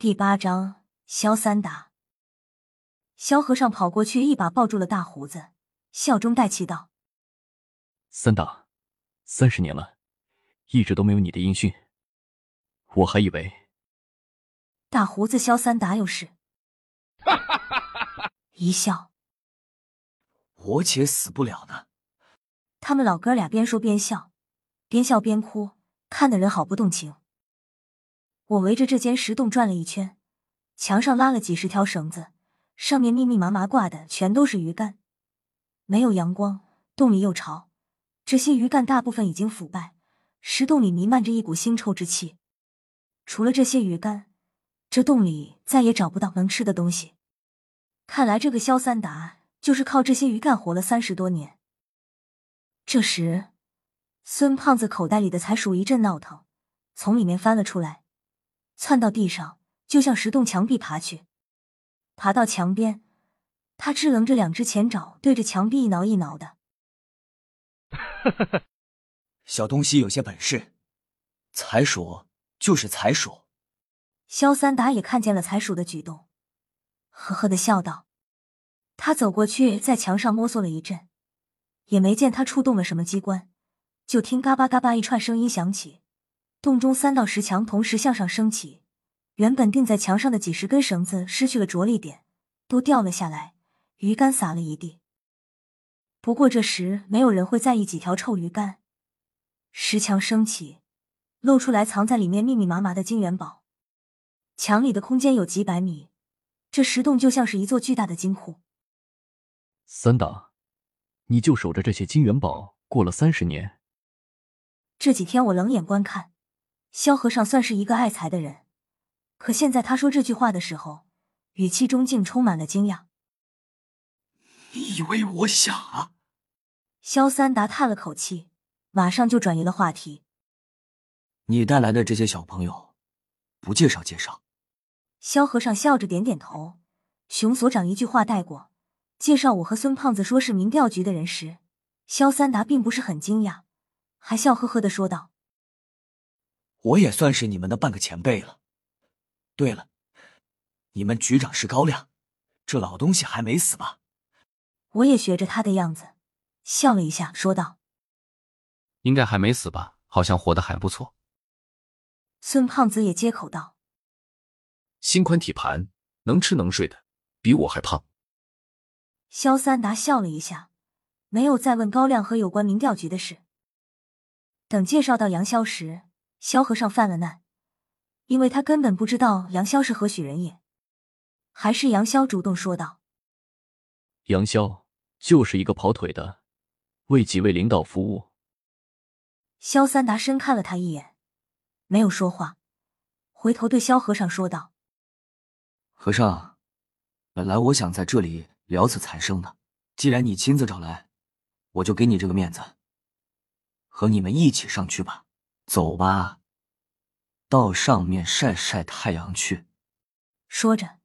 第八章，萧三打。萧和尚跑过去，一把抱住了大胡子，笑中带气道：“三打，三十年了，一直都没有你的音讯，我还以为……”大胡子萧三打有事，一笑，我且死不了呢。他们老哥俩边说边笑，边笑边哭，看的人好不动情。我围着这间石洞转了一圈，墙上拉了几十条绳子，上面密密麻麻挂的全都是鱼干。没有阳光，洞里又潮，这些鱼干大部分已经腐败，石洞里弥漫着一股腥臭之气。除了这些鱼干，这洞里再也找不到能吃的东西。看来这个萧三达就是靠这些鱼干活了三十多年。这时，孙胖子口袋里的财鼠一阵闹腾，从里面翻了出来。窜到地上，就向石洞墙壁爬去。爬到墙边，他支棱着两只前爪，对着墙壁一挠一挠的。小东西有些本事，财鼠就是财鼠。萧三达也看见了财鼠的举动，呵呵的笑道。他走过去，在墙上摸索了一阵，也没见他触动了什么机关，就听嘎巴嘎巴一串声音响起。洞中三道石墙同时向上升起，原本钉在墙上的几十根绳子失去了着力点，都掉了下来，鱼竿撒了一地。不过这时没有人会在意几条臭鱼竿。石墙升起，露出来藏在里面密密麻麻的金元宝。墙里的空间有几百米，这石洞就像是一座巨大的金库。三打，你就守着这些金元宝过了三十年。这几天我冷眼观看。萧和尚算是一个爱财的人，可现在他说这句话的时候，语气中竟充满了惊讶。你以为我傻？萧三达叹了口气，马上就转移了话题。你带来的这些小朋友，不介绍介绍？萧和尚笑着点点头。熊所长一句话带过，介绍我和孙胖子说是民调局的人时，萧三达并不是很惊讶，还笑呵呵的说道。我也算是你们的半个前辈了。对了，你们局长是高亮，这老东西还没死吧？我也学着他的样子，笑了一下，说道：“应该还没死吧？好像活得还不错。”孙胖子也接口道：“心宽体盘，能吃能睡的，比我还胖。”肖三达笑了一下，没有再问高亮和有关民调局的事。等介绍到杨潇时。萧和尚犯了难，因为他根本不知道杨潇是何许人也。还是杨潇主动说道：“杨潇就是一个跑腿的，为几位领导服务。”萧三达深看了他一眼，没有说话，回头对萧和尚说道：“和尚，本来我想在这里聊此残生的，既然你亲自找来，我就给你这个面子，和你们一起上去吧。”走吧，到上面晒晒太阳去。说着，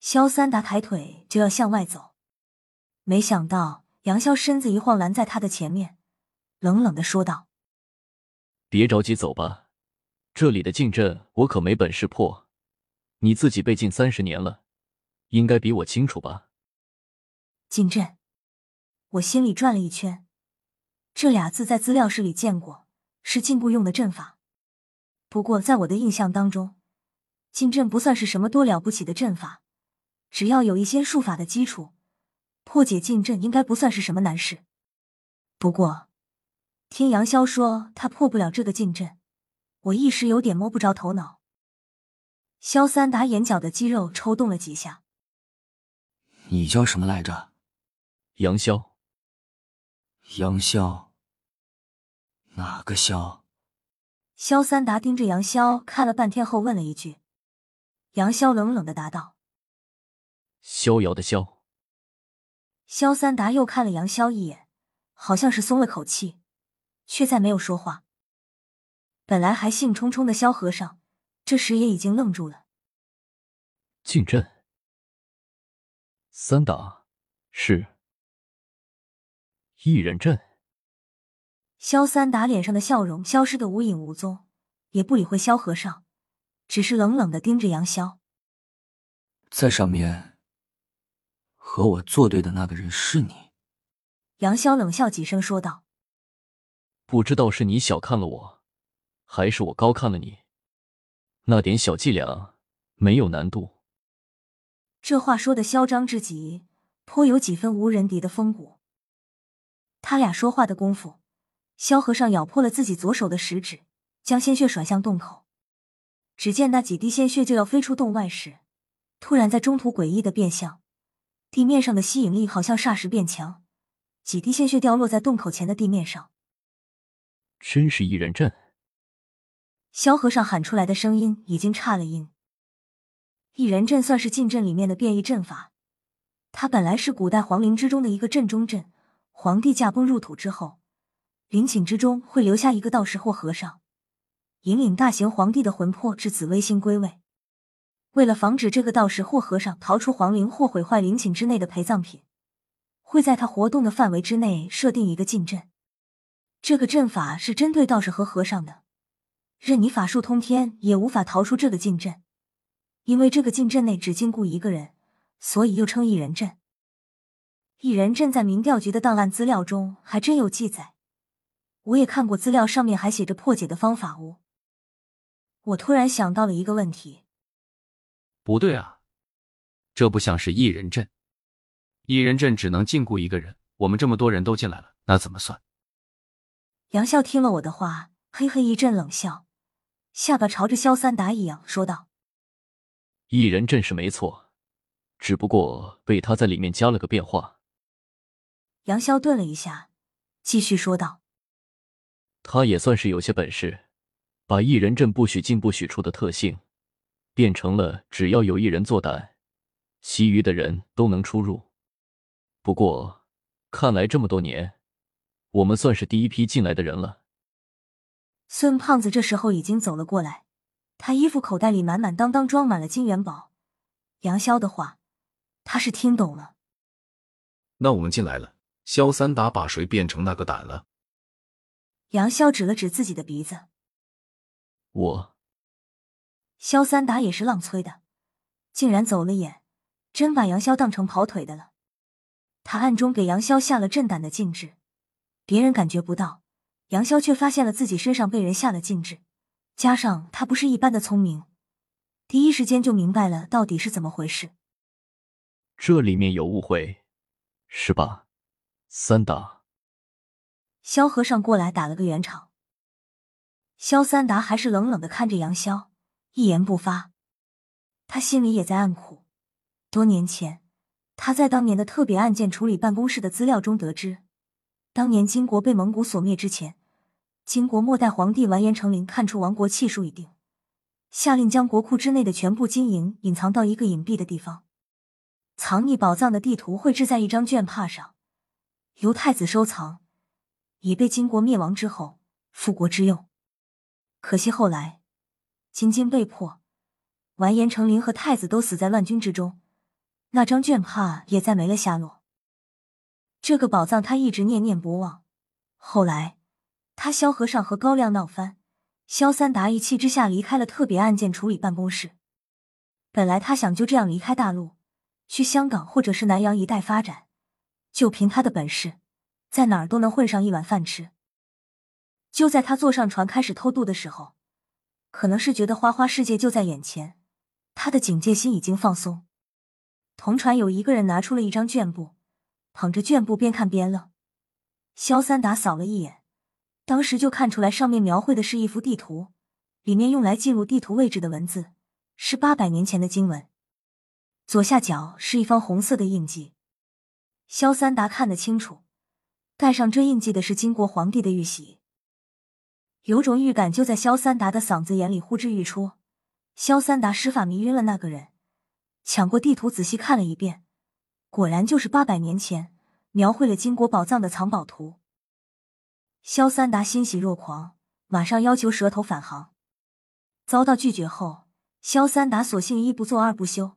萧三达抬腿就要向外走，没想到杨潇身子一晃，拦在他的前面，冷冷的说道：“别着急走吧，这里的禁阵我可没本事破，你自己被禁三十年了，应该比我清楚吧？”禁阵，我心里转了一圈，这俩字在资料室里见过。是禁锢用的阵法，不过在我的印象当中，禁阵不算是什么多了不起的阵法，只要有一些术法的基础，破解禁阵应该不算是什么难事。不过，听杨潇说他破不了这个禁阵，我一时有点摸不着头脑。萧三达眼角的肌肉抽动了几下。你叫什么来着？杨潇。杨潇。哪个萧？萧三达盯着杨潇看了半天后问了一句。杨潇冷冷的答道：“逍遥的萧。”萧三达又看了杨潇一眼，好像是松了口气，却再没有说话。本来还兴冲冲的萧和尚，这时也已经愣住了。进阵。三打是一人阵。萧三打脸上的笑容消失的无影无踪，也不理会萧和尚，只是冷冷的盯着杨潇。在上面和我作对的那个人是你？杨潇冷笑几声说道：“不知道是你小看了我，还是我高看了你。那点小伎俩没有难度。”这话说的嚣张至极，颇有几分无人敌的风骨。他俩说话的功夫，萧和尚咬破了自己左手的食指，将鲜血甩向洞口。只见那几滴鲜血就要飞出洞外时，突然在中途诡异的变向，地面上的吸引力好像霎时变强，几滴鲜血掉落在洞口前的地面上。真是异人阵！萧和尚喊出来的声音已经差了音。异人阵算是禁阵里面的变异阵法，它本来是古代皇陵之中的一个阵中阵。皇帝驾崩入土之后，陵寝之中会留下一个道士或和尚，引领大行皇帝的魂魄至紫微星归位。为了防止这个道士或和尚逃出皇陵或毁坏陵寝之内的陪葬品，会在他活动的范围之内设定一个禁阵。这个阵法是针对道士和和尚的，任你法术通天也无法逃出这个禁阵，因为这个禁阵内只禁锢一个人，所以又称一人阵。异人阵在民调局的档案资料中还真有记载，我也看过资料，上面还写着破解的方法哦。我突然想到了一个问题，不对啊，这不像是一人阵，一人阵只能禁锢一个人，我们这么多人都进来了，那怎么算？杨笑听了我的话，嘿嘿一阵冷笑，下巴朝着萧三达一仰，说道：“一人阵是没错，只不过被他在里面加了个变化。”杨潇顿了一下，继续说道：“他也算是有些本事，把一人阵不许进不许出的特性，变成了只要有一人作胆，其余的人都能出入。不过，看来这么多年，我们算是第一批进来的人了。”孙胖子这时候已经走了过来，他衣服口袋里满满当当装满了金元宝。杨潇的话，他是听懂了。那我们进来了。萧三打把谁变成那个胆了？杨潇指了指自己的鼻子。我。萧三达也是浪催的，竟然走了眼，真把杨潇当成跑腿的了。他暗中给杨潇下了震胆的禁制，别人感觉不到，杨潇却发现了自己身上被人下了禁制。加上他不是一般的聪明，第一时间就明白了到底是怎么回事。这里面有误会，是吧？三达，萧和尚过来打了个圆场。萧三达还是冷冷的看着杨潇，一言不发。他心里也在暗苦。多年前，他在当年的特别案件处理办公室的资料中得知，当年金国被蒙古所灭之前，金国末代皇帝完颜成陵看出亡国气数已定，下令将国库之内的全部金银隐藏到一个隐蔽的地方，藏匿宝藏的地图绘制在一张绢帕上。由太子收藏，已被金国灭亡之后复国之用。可惜后来金京被迫，完颜成林和太子都死在乱军之中，那张绢帕也再没了下落。这个宝藏他一直念念不忘。后来他萧和尚和高亮闹翻，萧三达一气之下离开了特别案件处理办公室。本来他想就这样离开大陆，去香港或者是南洋一带发展。就凭他的本事，在哪儿都能混上一碗饭吃。就在他坐上船开始偷渡的时候，可能是觉得花花世界就在眼前，他的警戒心已经放松。同船有一个人拿出了一张绢布，捧着绢布边看边乐。肖三达扫了一眼，当时就看出来上面描绘的是一幅地图，里面用来记录地图位置的文字是八百年前的经文，左下角是一方红色的印记。肖三达看得清楚，盖上这印记的是金国皇帝的玉玺。有种预感就在萧三达的嗓子眼里呼之欲出。萧三达施法迷晕了那个人，抢过地图仔细看了一遍，果然就是八百年前描绘了金国宝藏的藏宝图。萧三达欣喜若狂，马上要求蛇头返航，遭到拒绝后，萧三达索性一不做二不休，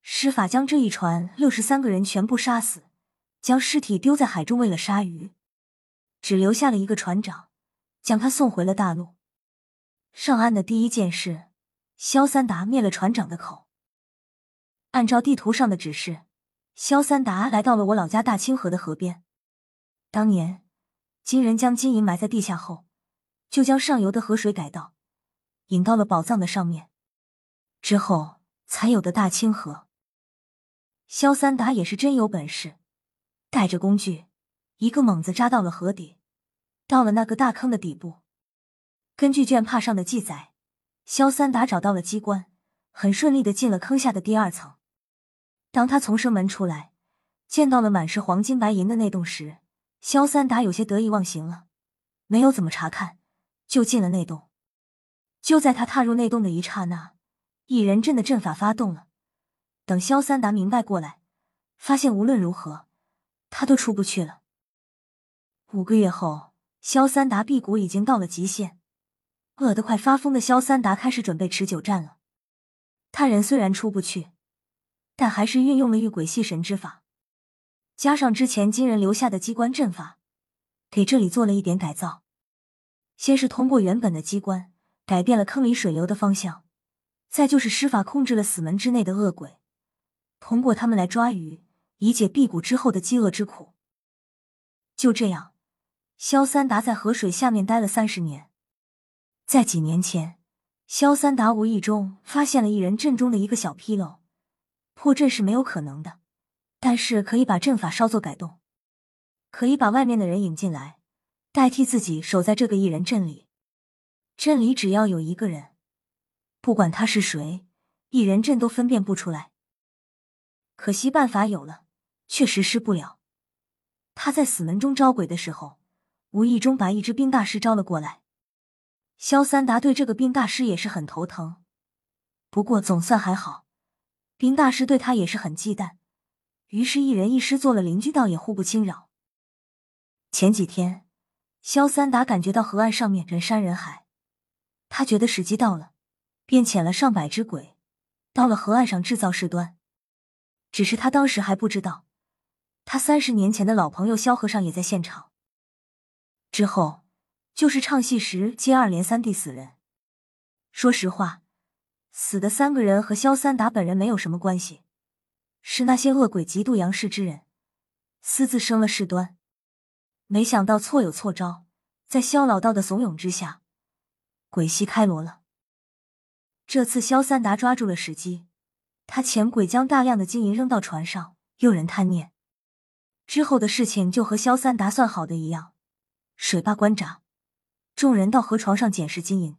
施法将这一船六十三个人全部杀死。将尸体丢在海中，喂了鲨鱼，只留下了一个船长，将他送回了大陆。上岸的第一件事萧三达灭了船长的口。按照地图上的指示，萧三达来到了我老家大清河的河边。当年金人将金银埋在地下后，就将上游的河水改道，引到了宝藏的上面，之后才有的大清河。萧三达也是真有本事，带着工具，一个猛子扎到了河底，到了那个大坑的底部。根据卷帕上的记载，萧三达找到了机关，很顺利的进了坑下的第二层。当他从生门出来，见到了满是黄金白银的那洞时，萧三达有些得意忘形了，没有怎么查看，就进了内洞。就在他踏入内洞的一刹那，一人阵的阵法发动了。等萧三达明白过来，发现无论如何，他都出不去了。五个月后，萧三达辟谷已经到了极限，饿得快发疯的萧三达开始准备持久战了。他人虽然出不去。但还是运用了御鬼系神之法，加上之前金人留下的机关阵法，给这里做了一点改造。先是通过原本的机关改变了坑里水流的方向，再就是施法控制了死门之内的恶鬼，通过他们来抓鱼，以解辟谷之后的饥饿之苦。就这样，萧三达在河水下面待了三十年。在几年前，萧三达无意中发现了一人阵中的一个小纰漏。破阵是没有可能的，但是可以把阵法稍作改动，可以把外面的人引进来，代替自己守在这个一人阵里。阵里只要有一个人，不管他是谁，一人阵都分辨不出来。可惜办法有了，却实施不了。他在死门中招鬼的时候，无意中把一只冰大师招了过来。萧三达对这个冰大师也是很头疼，不过总算还好。冰大师对他也是很忌惮，于是，一人一师做了邻居，倒也互不侵扰。前几天，萧三达感觉到河岸上面人山人海，他觉得时机到了，便遣了上百只鬼到了河岸上制造事端。只是他当时还不知道，他三十年前的老朋友萧和尚也在现场。之后就是唱戏时接二连三地死人。说实话。死的三个人和萧三达本人没有什么关系，是那些恶鬼嫉妒杨氏之人，私自生了事端。没想到错有错招，在萧老道的怂恿之下，鬼戏开锣了。这次萧三达抓住了时机，他遣鬼将大量的金银扔到船上，诱人贪念。之后的事情就和萧三达算好的一样，水坝关闸，众人到河床上捡拾金银。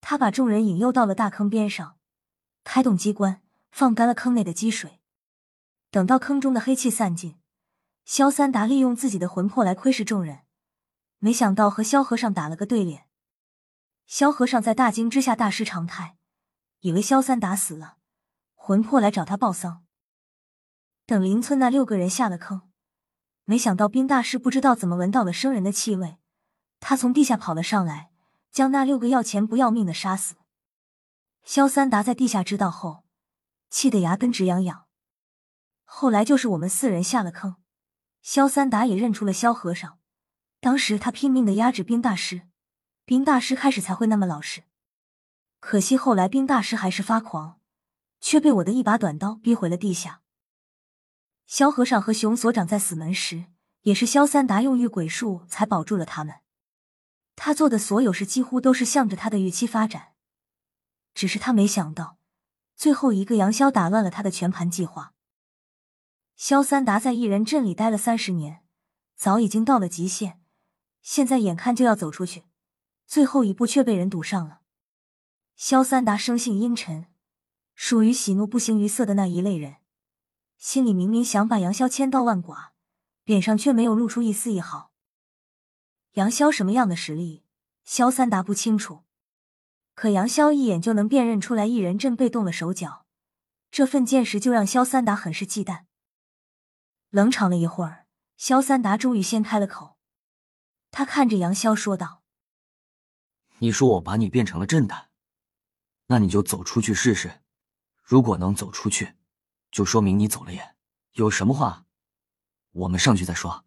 他把众人引诱到了大坑边上，开动机关，放干了坑内的积水。等到坑中的黑气散尽，萧三达利用自己的魂魄来窥视众人，没想到和萧和尚打了个对脸。萧和尚在大惊之下大失常态，以为萧三达死了，魂魄来找他报丧。等邻村那六个人下了坑，没想到冰大师不知道怎么闻到了生人的气味，他从地下跑了上来。将那六个要钱不要命的杀死。萧三达在地下知道后，气得牙根直痒痒。后来就是我们四人下了坑，萧三达也认出了萧和尚。当时他拼命的压制冰大师，冰大师开始才会那么老实。可惜后来冰大师还是发狂，却被我的一把短刀逼回了地下。萧和尚和熊所长在死门时，也是萧三达用御鬼术才保住了他们。他做的所有事几乎都是向着他的预期发展，只是他没想到，最后一个杨潇打乱了他的全盘计划。萧三达在异人镇里待了三十年，早已经到了极限，现在眼看就要走出去，最后一步却被人堵上了。萧三达生性阴沉，属于喜怒不形于色的那一类人，心里明明想把杨潇千刀万剐，脸上却没有露出一丝一毫。杨潇什么样的实力，萧三达不清楚。可杨潇一眼就能辨认出来，一人阵被动了手脚，这份见识就让萧三达很是忌惮。冷场了一会儿，萧三达终于先开了口。他看着杨潇说道：“你说我把你变成了震的，那你就走出去试试。如果能走出去，就说明你走了眼。有什么话，我们上去再说。”